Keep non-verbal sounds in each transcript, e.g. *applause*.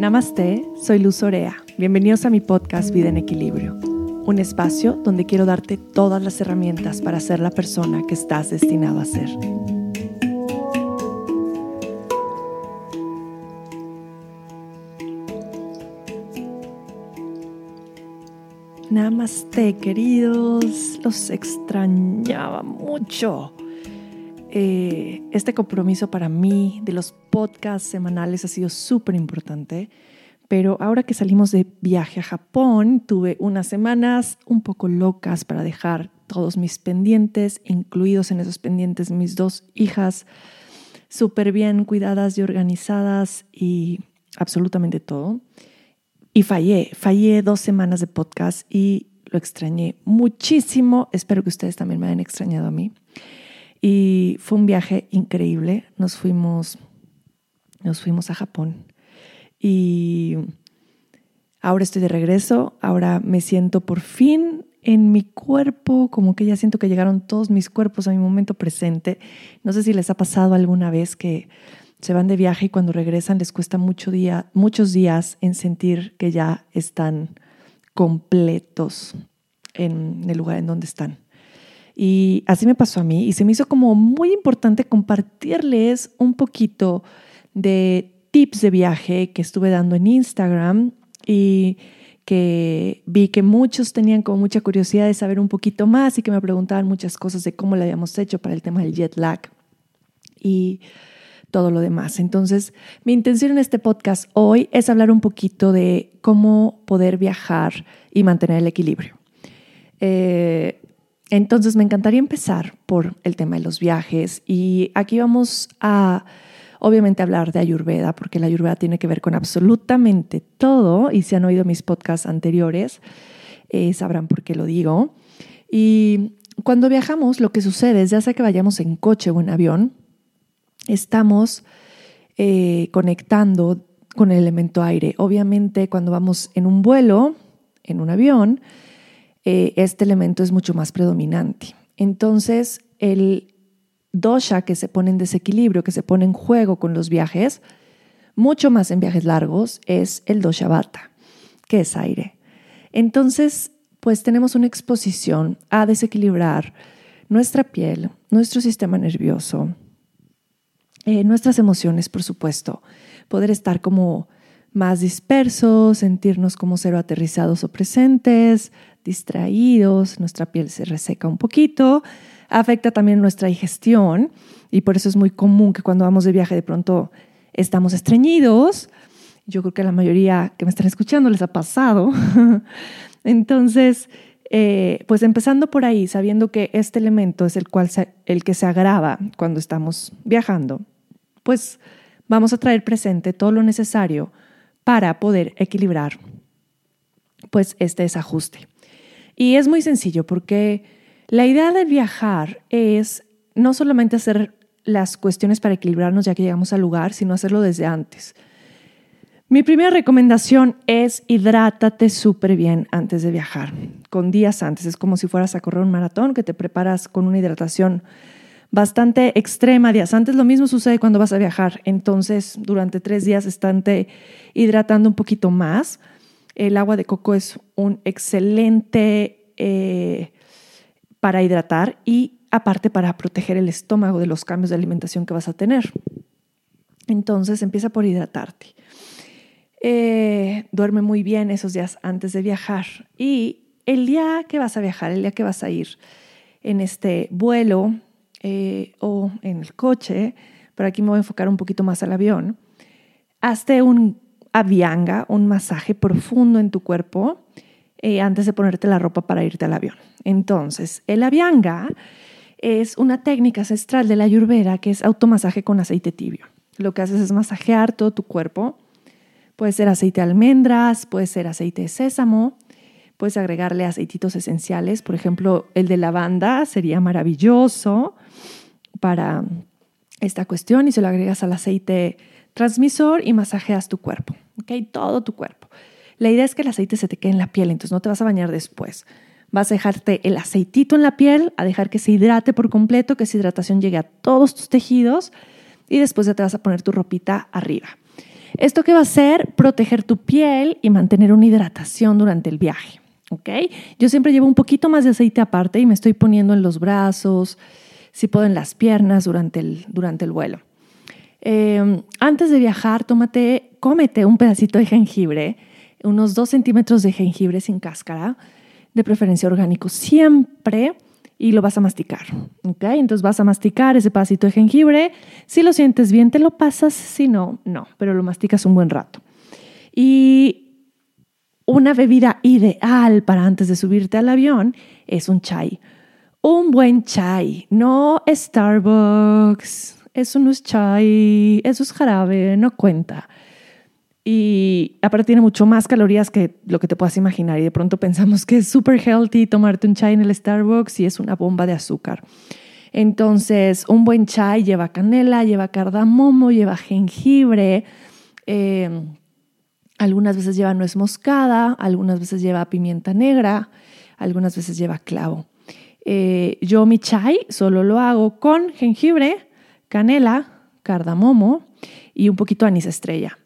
Namaste, soy Luz Orea. Bienvenidos a mi podcast Vida en Equilibrio, un espacio donde quiero darte todas las herramientas para ser la persona que estás destinado a ser. Namaste, queridos. Los extrañaba mucho. Eh, este compromiso para mí de los podcasts semanales ha sido súper importante, pero ahora que salimos de viaje a Japón, tuve unas semanas un poco locas para dejar todos mis pendientes, incluidos en esos pendientes mis dos hijas, súper bien cuidadas y organizadas y absolutamente todo. Y fallé, fallé dos semanas de podcast y lo extrañé muchísimo. Espero que ustedes también me hayan extrañado a mí. Y fue un viaje increíble. Nos fuimos, nos fuimos a Japón. Y ahora estoy de regreso. Ahora me siento por fin en mi cuerpo, como que ya siento que llegaron todos mis cuerpos a mi momento presente. No sé si les ha pasado alguna vez que se van de viaje y cuando regresan les cuesta mucho día, muchos días en sentir que ya están completos en el lugar en donde están. Y así me pasó a mí y se me hizo como muy importante compartirles un poquito de tips de viaje que estuve dando en Instagram y que vi que muchos tenían como mucha curiosidad de saber un poquito más y que me preguntaban muchas cosas de cómo lo habíamos hecho para el tema del jet lag y todo lo demás. Entonces, mi intención en este podcast hoy es hablar un poquito de cómo poder viajar y mantener el equilibrio. Eh, entonces me encantaría empezar por el tema de los viajes y aquí vamos a obviamente hablar de Ayurveda porque la Ayurveda tiene que ver con absolutamente todo y si han oído mis podcasts anteriores eh, sabrán por qué lo digo. Y cuando viajamos lo que sucede es ya sea que vayamos en coche o en avión, estamos eh, conectando con el elemento aire. Obviamente cuando vamos en un vuelo, en un avión, eh, este elemento es mucho más predominante. Entonces, el dosha que se pone en desequilibrio, que se pone en juego con los viajes, mucho más en viajes largos, es el dosha vata, que es aire. Entonces, pues tenemos una exposición a desequilibrar nuestra piel, nuestro sistema nervioso, eh, nuestras emociones, por supuesto, poder estar como más dispersos, sentirnos como cero aterrizados o presentes, distraídos, nuestra piel se reseca un poquito, afecta también nuestra digestión y por eso es muy común que cuando vamos de viaje de pronto estamos estreñidos. Yo creo que a la mayoría que me están escuchando les ha pasado. *laughs* Entonces, eh, pues empezando por ahí, sabiendo que este elemento es el, cual el que se agrava cuando estamos viajando, pues vamos a traer presente todo lo necesario para poder equilibrar pues este desajuste. Y es muy sencillo porque la idea de viajar es no solamente hacer las cuestiones para equilibrarnos ya que llegamos al lugar, sino hacerlo desde antes. Mi primera recomendación es hidrátate súper bien antes de viajar, con días antes. Es como si fueras a correr un maratón, que te preparas con una hidratación bastante extrema días antes. Lo mismo sucede cuando vas a viajar. Entonces, durante tres días estante hidratando un poquito más el agua de coco es un excelente eh, para hidratar y aparte para proteger el estómago de los cambios de alimentación que vas a tener. Entonces empieza por hidratarte. Eh, duerme muy bien esos días antes de viajar y el día que vas a viajar, el día que vas a ir en este vuelo eh, o en el coche, pero aquí me voy a enfocar un poquito más al avión, hazte un avianga, un masaje profundo en tu cuerpo eh, antes de ponerte la ropa para irte al avión. Entonces, el avianga es una técnica ancestral de la ayurveda que es automasaje con aceite tibio. Lo que haces es masajear todo tu cuerpo. Puede ser aceite de almendras, puede ser aceite de sésamo, puedes agregarle aceititos esenciales. Por ejemplo, el de lavanda sería maravilloso para esta cuestión y se lo agregas al aceite transmisor y masajeas tu cuerpo, ¿ok? Todo tu cuerpo. La idea es que el aceite se te quede en la piel, entonces no te vas a bañar después. Vas a dejarte el aceitito en la piel, a dejar que se hidrate por completo, que esa hidratación llegue a todos tus tejidos y después ya te vas a poner tu ropita arriba. ¿Esto qué va a hacer? Proteger tu piel y mantener una hidratación durante el viaje. ¿ok? Yo siempre llevo un poquito más de aceite aparte y me estoy poniendo en los brazos, si puedo en las piernas durante el, durante el vuelo. Em, antes de viajar, tómate, cómete un pedacito de jengibre, unos dos centímetros de jengibre sin cáscara, de preferencia orgánico, siempre, y lo vas a masticar. ¿ok? Entonces vas a masticar ese pedacito de jengibre. Si lo sientes bien, te lo pasas, si no, no, pero lo masticas un buen rato. Y una bebida ideal para antes de subirte al avión es un chai. Un buen chai, no Starbucks. Eso no es chai, eso es jarabe, no cuenta. Y aparte tiene mucho más calorías que lo que te puedas imaginar. Y de pronto pensamos que es súper healthy tomarte un chai en el Starbucks y es una bomba de azúcar. Entonces, un buen chai lleva canela, lleva cardamomo, lleva jengibre. Em, algunas veces lleva nuez moscada, algunas veces lleva pimienta negra, algunas veces lleva clavo. Eh, yo mi chai solo lo hago con jengibre, canela, cardamomo y un poquito anís estrella.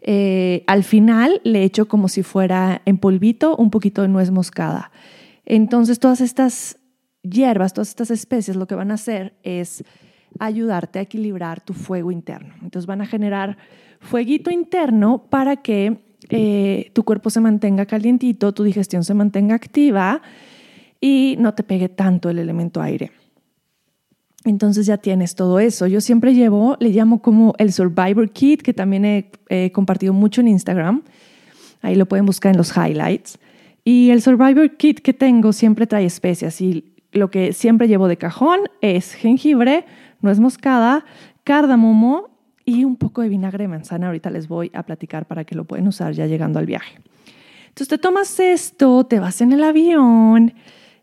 Eh, al final le echo como si fuera en polvito un poquito de nuez moscada. Entonces todas estas hierbas, todas estas especies lo que van a hacer es ayudarte a equilibrar tu fuego interno. Entonces van a generar fueguito interno para que eh, tu cuerpo se mantenga calientito, tu digestión se mantenga activa y no te pegue tanto el elemento aire. Entonces ya tienes todo eso. Yo siempre llevo, le llamo como el Survivor Kit, que también he, compartido mucho en Instagram. Ahí lo pueden buscar en los highlights. Y el Survivor Kit que tengo siempre trae especias y lo que siempre llevo de cajón es jengibre, nuez moscada, cardamomo y un poco de vinagre de manzana. Ahorita les voy a platicar para que lo pueden usar ya llegando al viaje. Entonces te tomas esto, te vas en el avión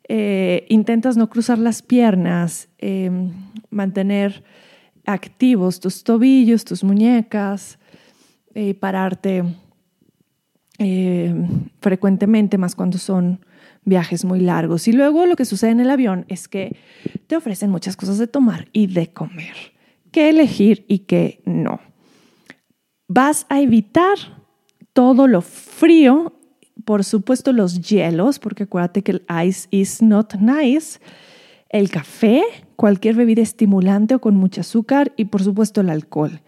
eh, intentas no cruzar las piernas, em, mantener activos tus tobillos, tus muñecas, eh, pararte em, frecuentemente, más cuando son viajes muy largos. Y luego lo que sucede en el avión es que te ofrecen muchas cosas de tomar y de comer. ¿Qué elegir y qué no? Vas a evitar todo lo frío por supuesto los hielos, porque acuérdate que el ice is not nice, el café, cualquier bebida estimulante o con mucho azúcar y por supuesto el alcohol.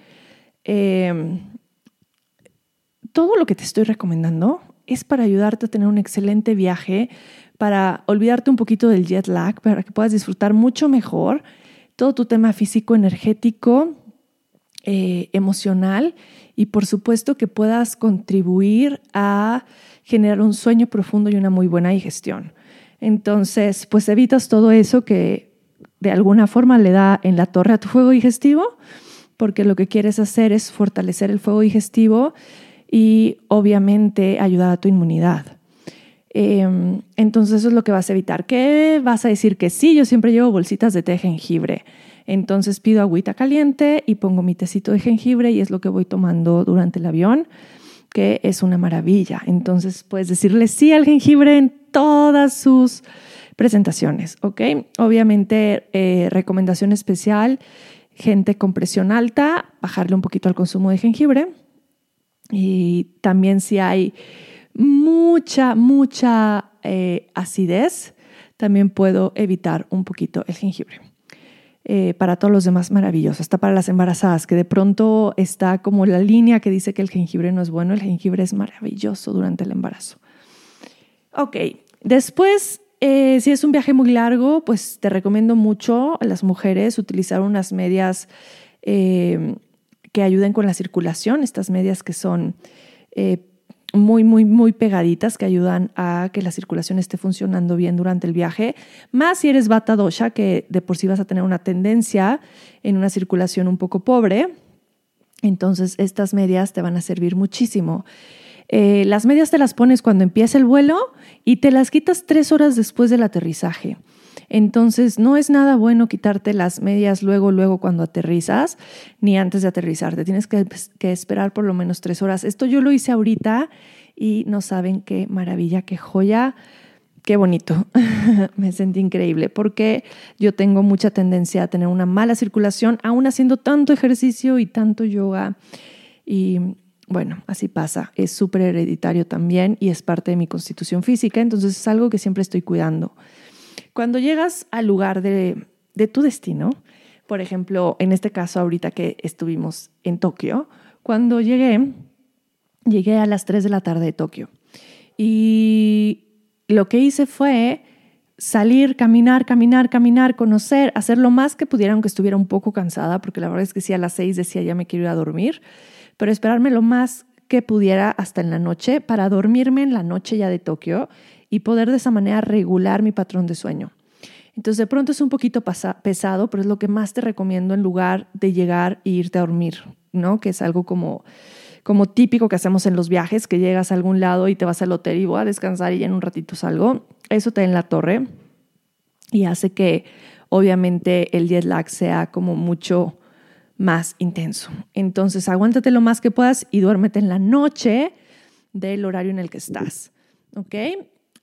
Em, todo lo que te estoy recomendando es para ayudarte a tener un excelente viaje, para olvidarte un poquito del jet lag, para que puedas disfrutar mucho mejor todo tu tema físico, energético, eh, emocional y por supuesto que puedas contribuir a generar un sueño profundo y una muy buena digestión. Entonces, pues evitas todo eso que de alguna forma le da en la torre a tu fuego digestivo, porque lo que quieres hacer es fortalecer el fuego digestivo y obviamente ayudar a tu inmunidad. Em, entonces eso es lo que vas a evitar. ¿Qué vas a decir que sí? Yo siempre llevo bolsitas de té jengibre. Entonces pido agüita caliente y pongo mi tecito de jengibre y es lo que voy tomando durante el avión que es una maravilla. Entonces puedes decirle sí al jengibre en todas sus presentaciones, ¿ok? Obviamente, eh, recomendación especial, gente con presión alta, bajarle un poquito al consumo de jengibre. Y también si hay mucha, mucha eh, acidez, también puedo evitar un poquito el jengibre. Eh, para todos los demás maravilloso, hasta para las embarazadas, que de pronto está como la línea que dice que el jengibre no es bueno, el jengibre es maravilloso durante el embarazo. Ok, después, eh, si es un viaje muy largo, pues te recomiendo mucho a las mujeres utilizar unas medias eh, que ayuden con la circulación, estas medias que son muy, muy, muy pegaditas que ayudan a que la circulación esté funcionando bien durante el viaje. Más si eres bata dosha, que de por sí vas a tener una tendencia en una circulación un poco pobre. Entonces, estas medias te van a servir muchísimo. Eh, las medias te las pones cuando empieza el vuelo y te las quitas tres horas después del aterrizaje. Entonces, no es nada bueno quitarte las medias luego, luego cuando aterrizas, ni antes de aterrizar. Te tienes que, esperar por lo menos tres horas. Esto yo lo hice ahorita y no saben qué maravilla, qué joya. Qué bonito, *laughs* me sentí increíble porque yo tengo mucha tendencia a tener una mala circulación, aún haciendo tanto ejercicio y tanto yoga Y bueno, así pasa. Es súper hereditario también y es parte de mi constitución física, entonces es algo que siempre estoy cuidando. Cuando llegas al lugar de, tu destino, por ejemplo, en este caso ahorita que estuvimos en Tokio, cuando llegué, llegué a las 3 de la tarde de Tokio. Y lo que hice fue salir, caminar, caminar, caminar, conocer, hacer lo más que pudiera, aunque estuviera un poco cansada, porque la verdad es que sí, a las 6 decía ya me quiero ir a dormir, pero esperarme lo más que pudiera hasta en la noche para dormirme en la noche ya de Tokio y poder de esa manera regular mi patrón de sueño. Entonces de pronto es un poquito pesado, pero es lo que más te recomiendo en lugar de llegar e irte a dormir, ¿no? Que es algo como como típico que hacemos en los viajes, que llegas a algún lado y te vas al hotel y voy a descansar y en un ratito salgo. Eso te da en la torre y hace que obviamente el jet lag sea como mucho más intenso. Entonces aguántate lo más que puedas y duérmete en la noche del horario en el que estás. ¿Ok?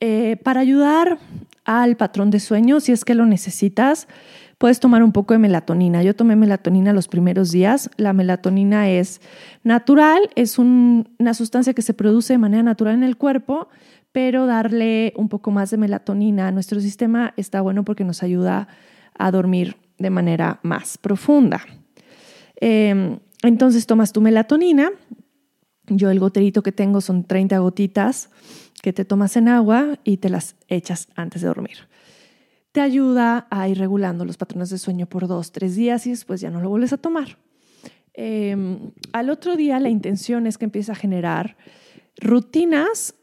Eh, para ayudar al patrón de sueño, si es que lo necesitas, puedes tomar un poco de melatonina. Yo tomé melatonina los primeros días. La melatonina es natural, es una sustancia que se produce de manera natural en el cuerpo, pero darle un poco más de melatonina a nuestro sistema está bueno porque nos ayuda a dormir de manera más profunda. Em, entonces tomas tu melatonina. Yo el goterito que tengo son 30 gotitas que te tomas en agua y te las echas antes de dormir te ayuda a ir regulando los patrones de sueño por dos, tres días y después ya no lo vuelves a tomar. Em, al otro día la intención es que empieces a generar rutinas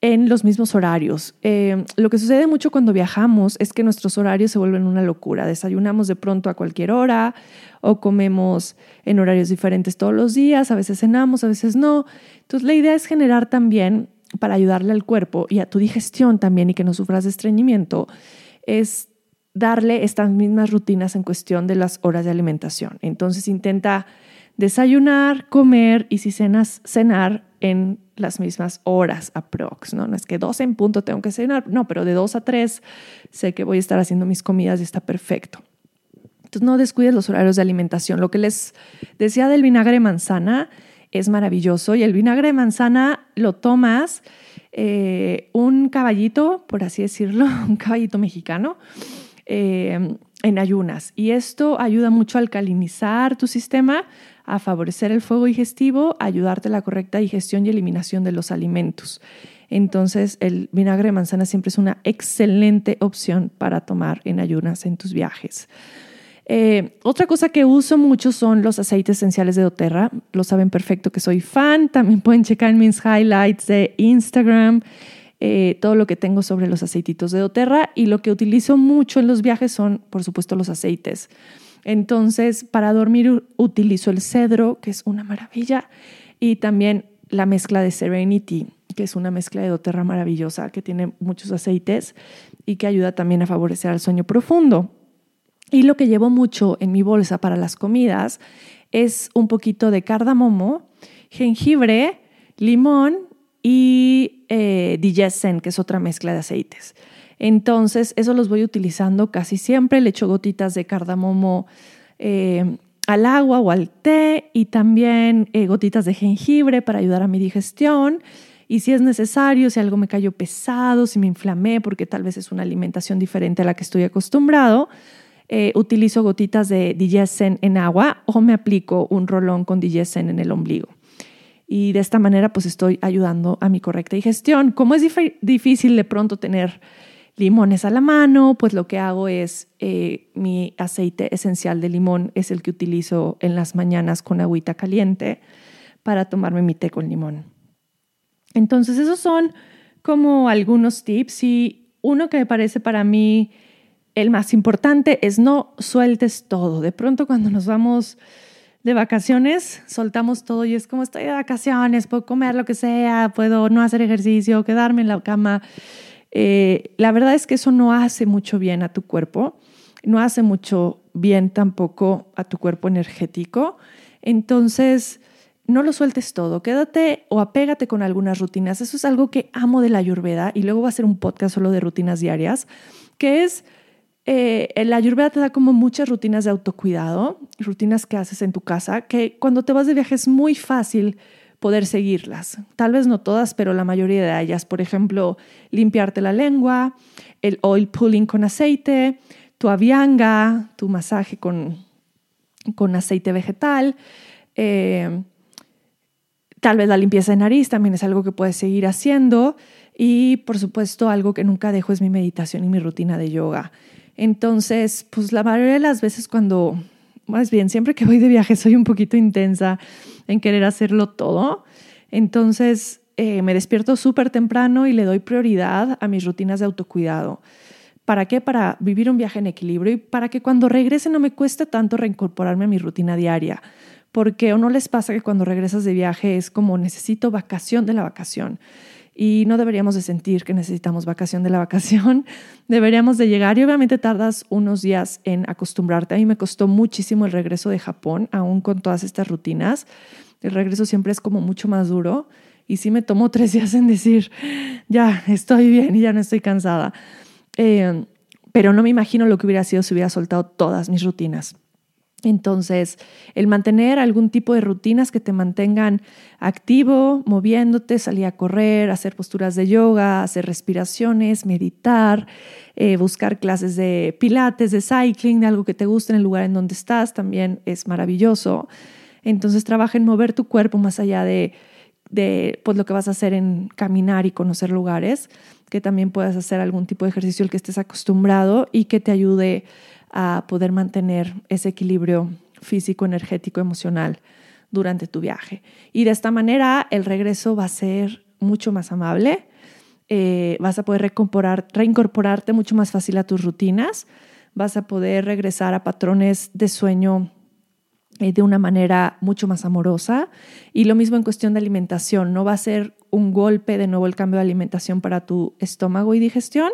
en los mismos horarios. Em, lo que sucede mucho cuando viajamos es que nuestros horarios se vuelven una locura. Desayunamos de pronto a cualquier hora o comemos en horarios diferentes todos los días, a veces cenamos, a veces no. Entonces la idea es generar también, para ayudarle al cuerpo y a tu digestión también y que no sufras de estreñimiento, es darle estas mismas rutinas en cuestión de las horas de alimentación. Entonces intenta desayunar, comer y si cenas, cenar en las mismas horas aprox, ¿no? No es que dos en punto tengo que cenar, no, pero de dos a tres sé que voy a estar haciendo mis comidas y está perfecto. Entonces no descuides los horarios de alimentación. Lo que les decía del vinagre de manzana es maravilloso y el vinagre de manzana lo tomas eh, un caballito, por así decirlo, *laughs* un caballito mexicano, eh, en ayunas. Y esto ayuda mucho a alcalinizar tu sistema, a favorecer el fuego digestivo, a ayudarte a la correcta digestión y eliminación de los alimentos. Entonces, el vinagre de manzana siempre es una excelente opción para tomar en ayunas en tus viajes. Eh, otra cosa que uso mucho son los aceites esenciales de doTERRA. Lo saben perfecto que soy fan. También pueden checar mis highlights de Instagram eh, todo lo que tengo sobre los aceititos de doTERRA. Y lo que utilizo mucho en los viajes son, por supuesto, los aceites. Entonces, para dormir utilizo el cedro, que es una maravilla, y también la mezcla de Serenity, que es una mezcla de doTERRA maravillosa, que tiene muchos aceites y que ayuda también a favorecer el sueño profundo. Y lo que llevo mucho en mi bolsa para las comidas es un poquito de cardamomo, jengibre, limón y eh, que es otra mezcla de aceites. Entonces, eso los voy utilizando casi siempre. Le echo gotitas de cardamomo eh, al agua o al té y también eh, gotitas de jengibre para ayudar a mi digestión. Y si es necesario, si algo me cayó pesado, si me inflamé porque tal vez es una alimentación diferente a la que estoy acostumbrado, eh, utilizo gotitas de Digesen en agua o me aplico un rolón con Digesen en el ombligo. Y de esta manera pues estoy ayudando a mi correcta digestión. Como es difícil de pronto tener limones a la mano, pues lo que hago es eh, mi aceite esencial de limón es el que utilizo en las mañanas con agüita caliente para tomarme mi té con limón. Entonces esos son como algunos tips y uno que me parece para mí el más importante es no sueltes todo. De pronto cuando nos vamos de vacaciones, soltamos todo y es como estoy de vacaciones, puedo comer lo que sea, puedo no hacer ejercicio, quedarme en la cama. Eh, la verdad es que eso no hace mucho bien a tu cuerpo, no hace mucho bien tampoco a tu cuerpo energético. Entonces, no lo sueltes todo, quédate o apégate con algunas rutinas. Eso es algo que amo de la ayurveda y luego va a ser un podcast solo de rutinas diarias, que es eh, la Ayurveda te da como muchas rutinas de autocuidado, rutinas que haces en tu casa, que cuando te vas de viaje es muy fácil poder seguirlas. Tal vez no todas, pero la mayoría de ellas. Por ejemplo, limpiarte la lengua, el oil pulling con aceite, tu avianga, tu masaje con, con aceite vegetal. Eh, tal vez la limpieza de nariz también es algo que puedes seguir haciendo. Y por supuesto, algo que nunca dejo es mi meditación y mi rutina de yoga. Entonces, pues la mayoría de las veces cuando, más bien, siempre que voy de viaje soy un poquito intensa en querer hacerlo todo. Entonces, eh, me despierto súper temprano y le doy prioridad a mis rutinas de autocuidado. ¿Para qué? Para vivir un viaje en equilibrio y para que cuando regrese no me cueste tanto reincorporarme a mi rutina diaria. Porque o no les pasa que cuando regresas de viaje es como necesito vacación de la vacación y no deberíamos de sentir que necesitamos vacación de la vacación, *laughs* deberíamos de llegar y obviamente tardas unos días en acostumbrarte. A mí me costó muchísimo el regreso de Japón, aún con todas estas rutinas. El regreso siempre es como mucho más duro y sí me tomó *laughs* tres días en decir, ya estoy bien y ya no estoy cansada. Eh, pero no me imagino lo que hubiera sido si hubiera soltado todas mis rutinas. Entonces, el mantener algún tipo de rutinas que te mantengan activo, moviéndote, salir a correr, hacer posturas de yoga, hacer respiraciones, meditar, eh, buscar clases de pilates, de cycling, de algo que te guste en el lugar en donde estás, también es maravilloso. Entonces, trabaja en mover tu cuerpo más allá de, de pues, lo que vas a hacer en caminar y conocer lugares, que también puedas hacer algún tipo de ejercicio al que estés acostumbrado y que te ayude a poder mantener ese equilibrio físico, energético, emocional durante tu viaje. Y de esta manera el regreso va a ser mucho más amable, eh, vas a poder reincorporarte mucho más fácil a tus rutinas, vas a poder regresar a patrones de sueño eh, de una manera mucho más amorosa. Y lo mismo en cuestión de alimentación, no va a ser un golpe de nuevo el cambio de alimentación para tu estómago y digestión,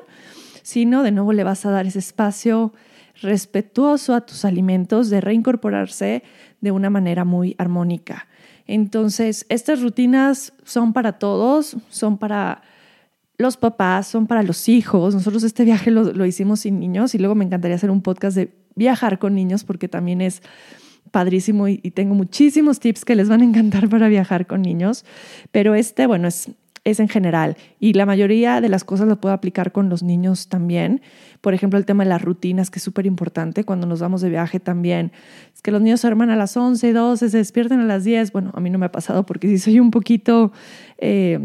sino de nuevo le vas a dar ese espacio respetuoso a tus alimentos, de reincorporarse de una manera muy armónica. Entonces, estas rutinas son para todos, son para los papás, son para los hijos. Nosotros este viaje lo, hicimos sin niños y luego me encantaría hacer un podcast de viajar con niños porque también es padrísimo y, y, tengo muchísimos tips que les van a encantar para viajar con niños. Pero este, bueno, es es en general y la mayoría de las cosas lo puedo aplicar con los niños también. Por ejemplo, el tema de las rutinas, que es súper importante cuando nos vamos de viaje también. Es que los niños se arman a las 11, 12, se despierten a las 10. Bueno, a mí no me ha pasado porque sí soy un poquito... Eh,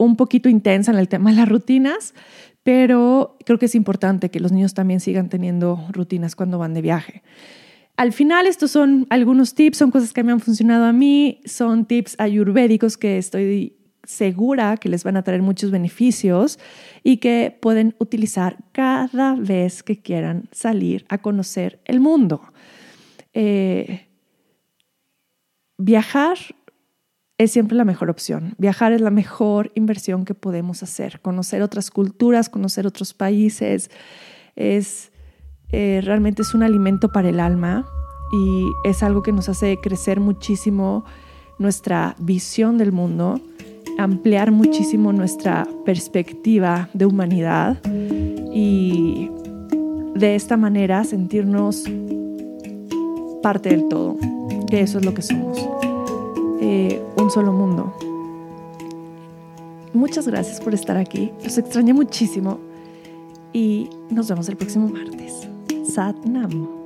un poquito intensa en el tema de las rutinas, pero creo que es importante que los niños también sigan teniendo rutinas cuando van de viaje. Al final, estos son algunos tips, son cosas que me han funcionado a mí, son tips ayurvédicos que estoy segura que les van a traer muchos beneficios y que pueden utilizar cada vez que quieran salir a conocer el mundo. Eh, viajar es siempre la mejor opción. Viajar es la mejor inversión que podemos hacer. Conocer otras culturas, conocer otros países, es eh, realmente es un alimento para el alma y es algo que nos hace crecer muchísimo nuestra visión del mundo, ampliar muchísimo nuestra perspectiva de humanidad y de esta manera sentirnos parte del todo, que eso es lo que somos, eh, un solo mundo. Muchas gracias por estar aquí, los extrañé muchísimo y nos vemos el próximo martes. Satnam.